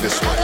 this one.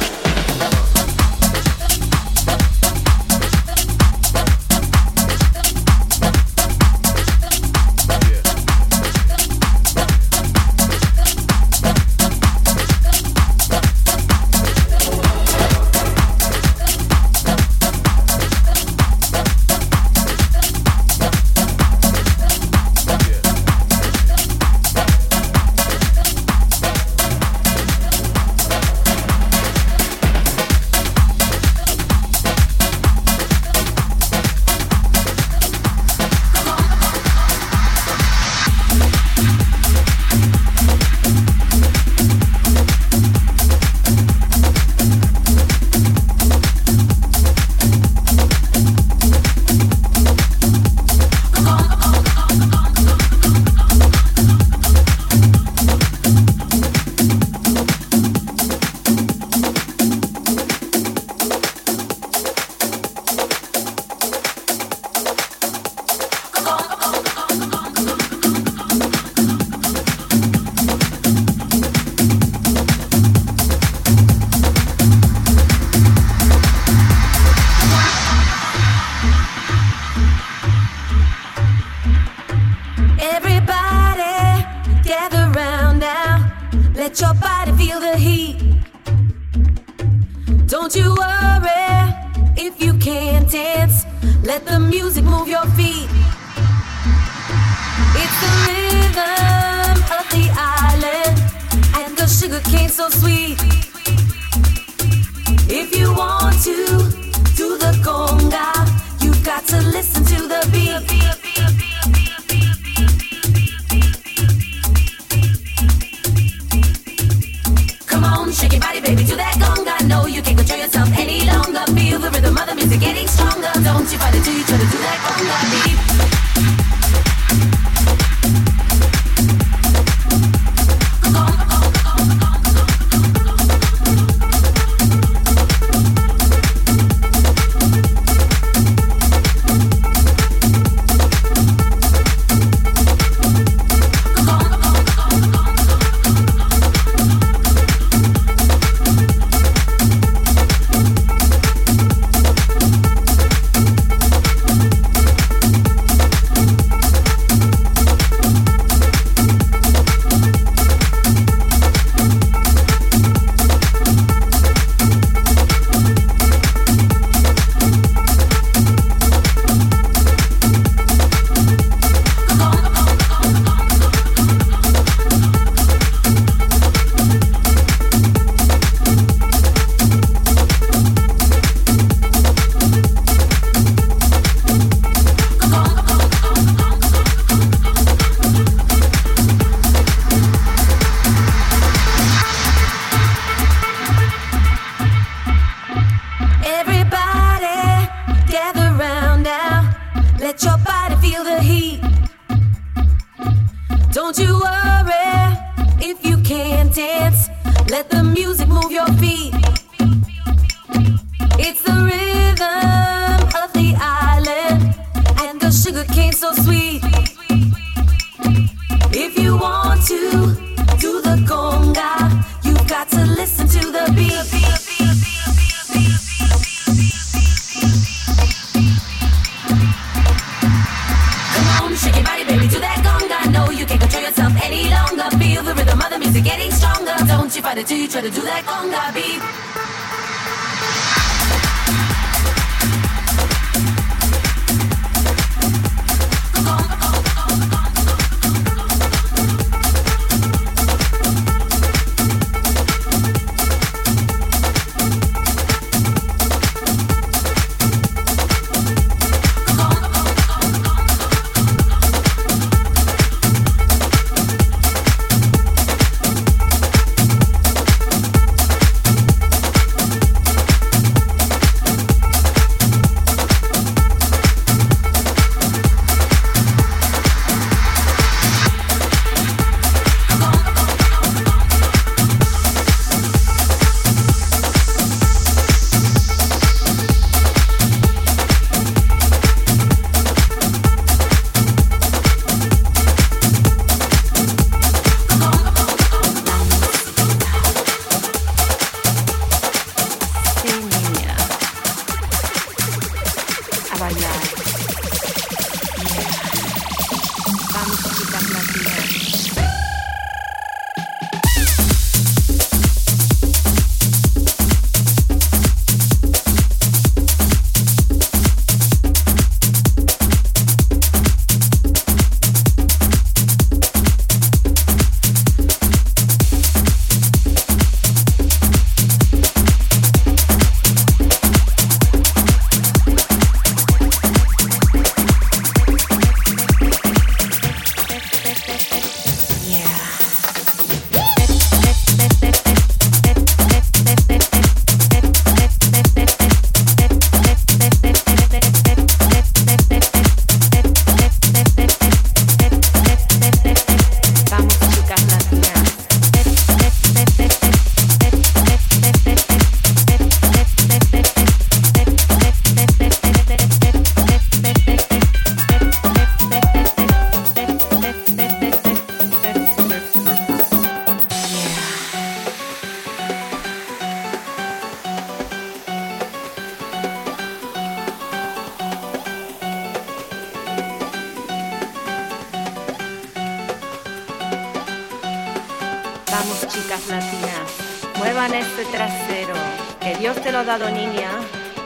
Vamos chicas latinas, muevan este trasero, que Dios te lo ha dado niña,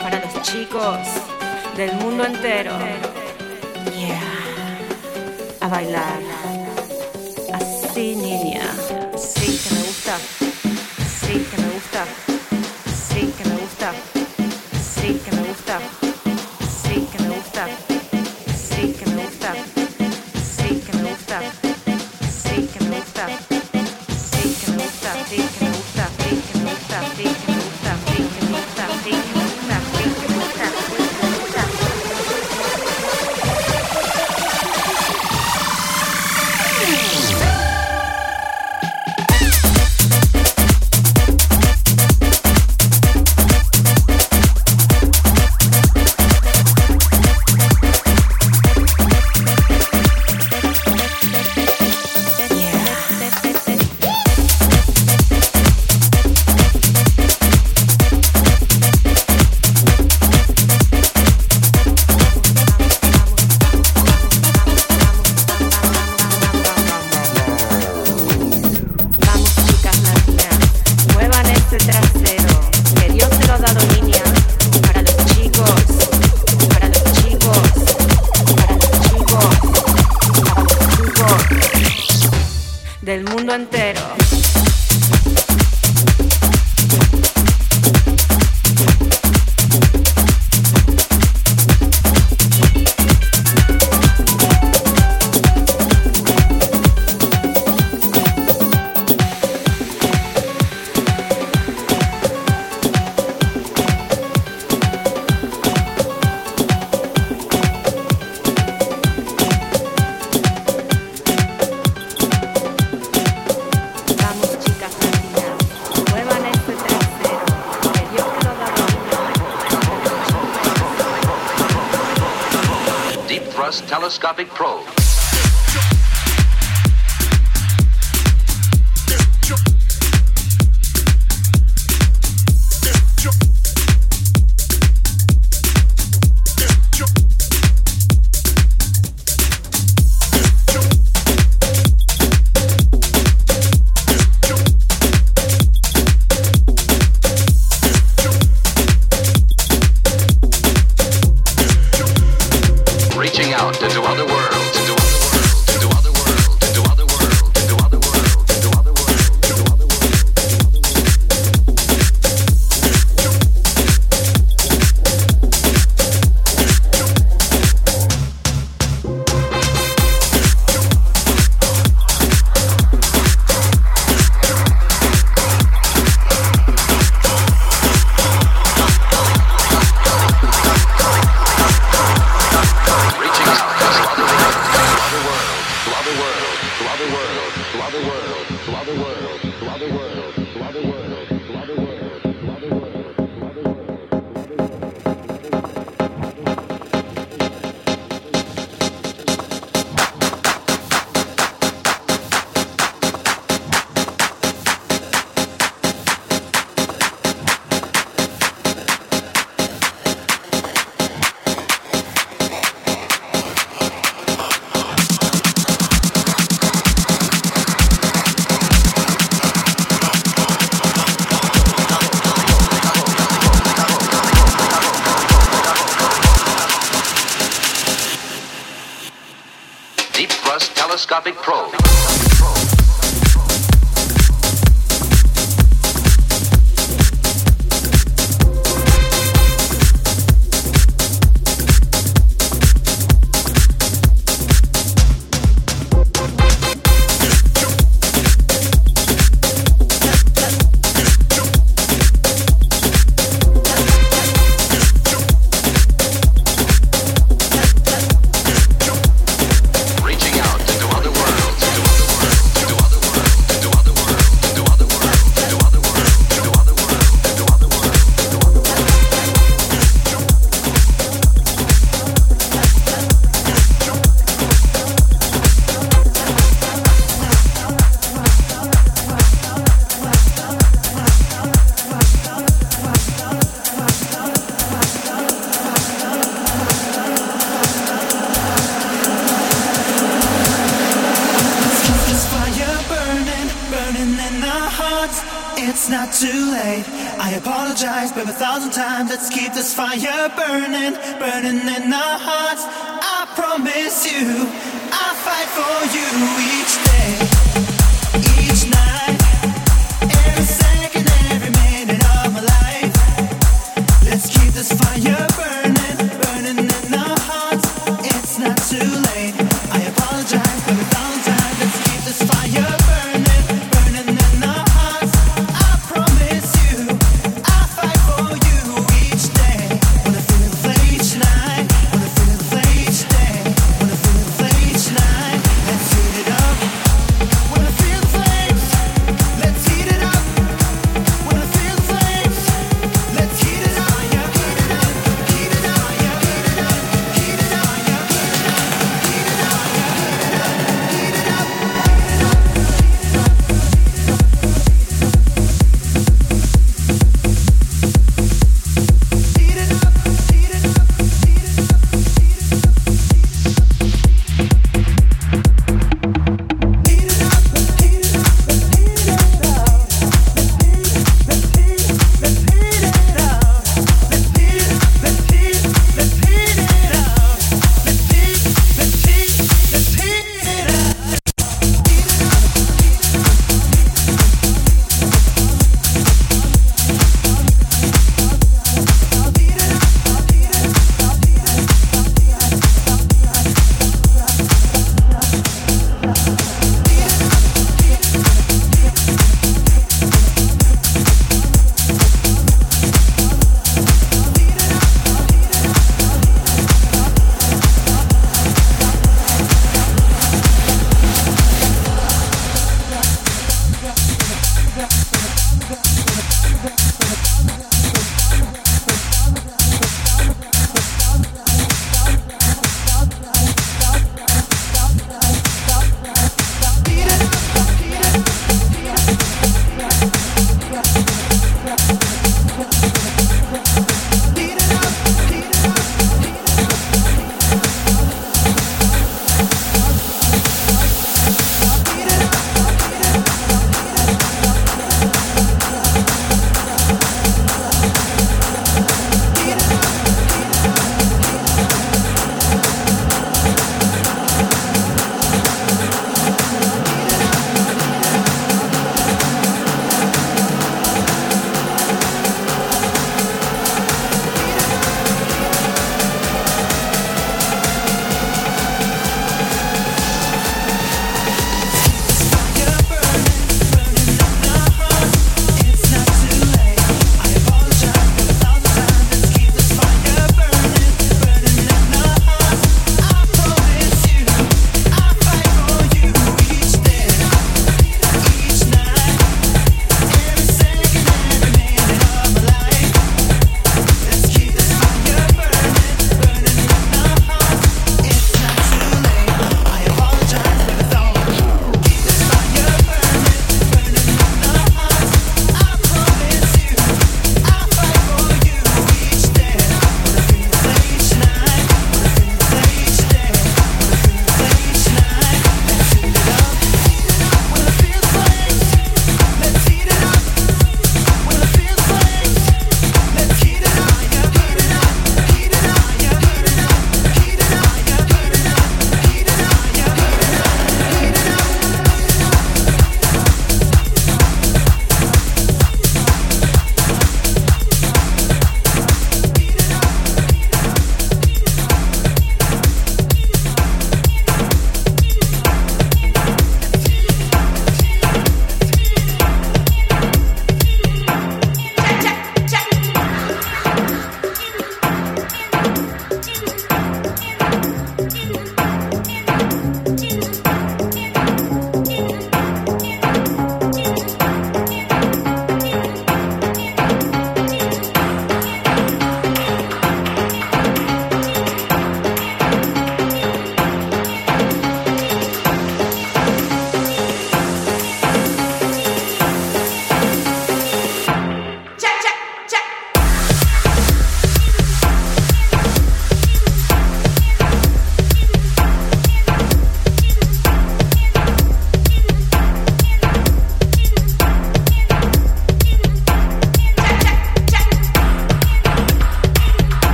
para los chicos del mundo entero. Yeah, a bailar. telescopic probe. I apologize, babe, a thousand times. Let's keep this fire burning, burning in our hearts. I promise you, I'll fight for you each day.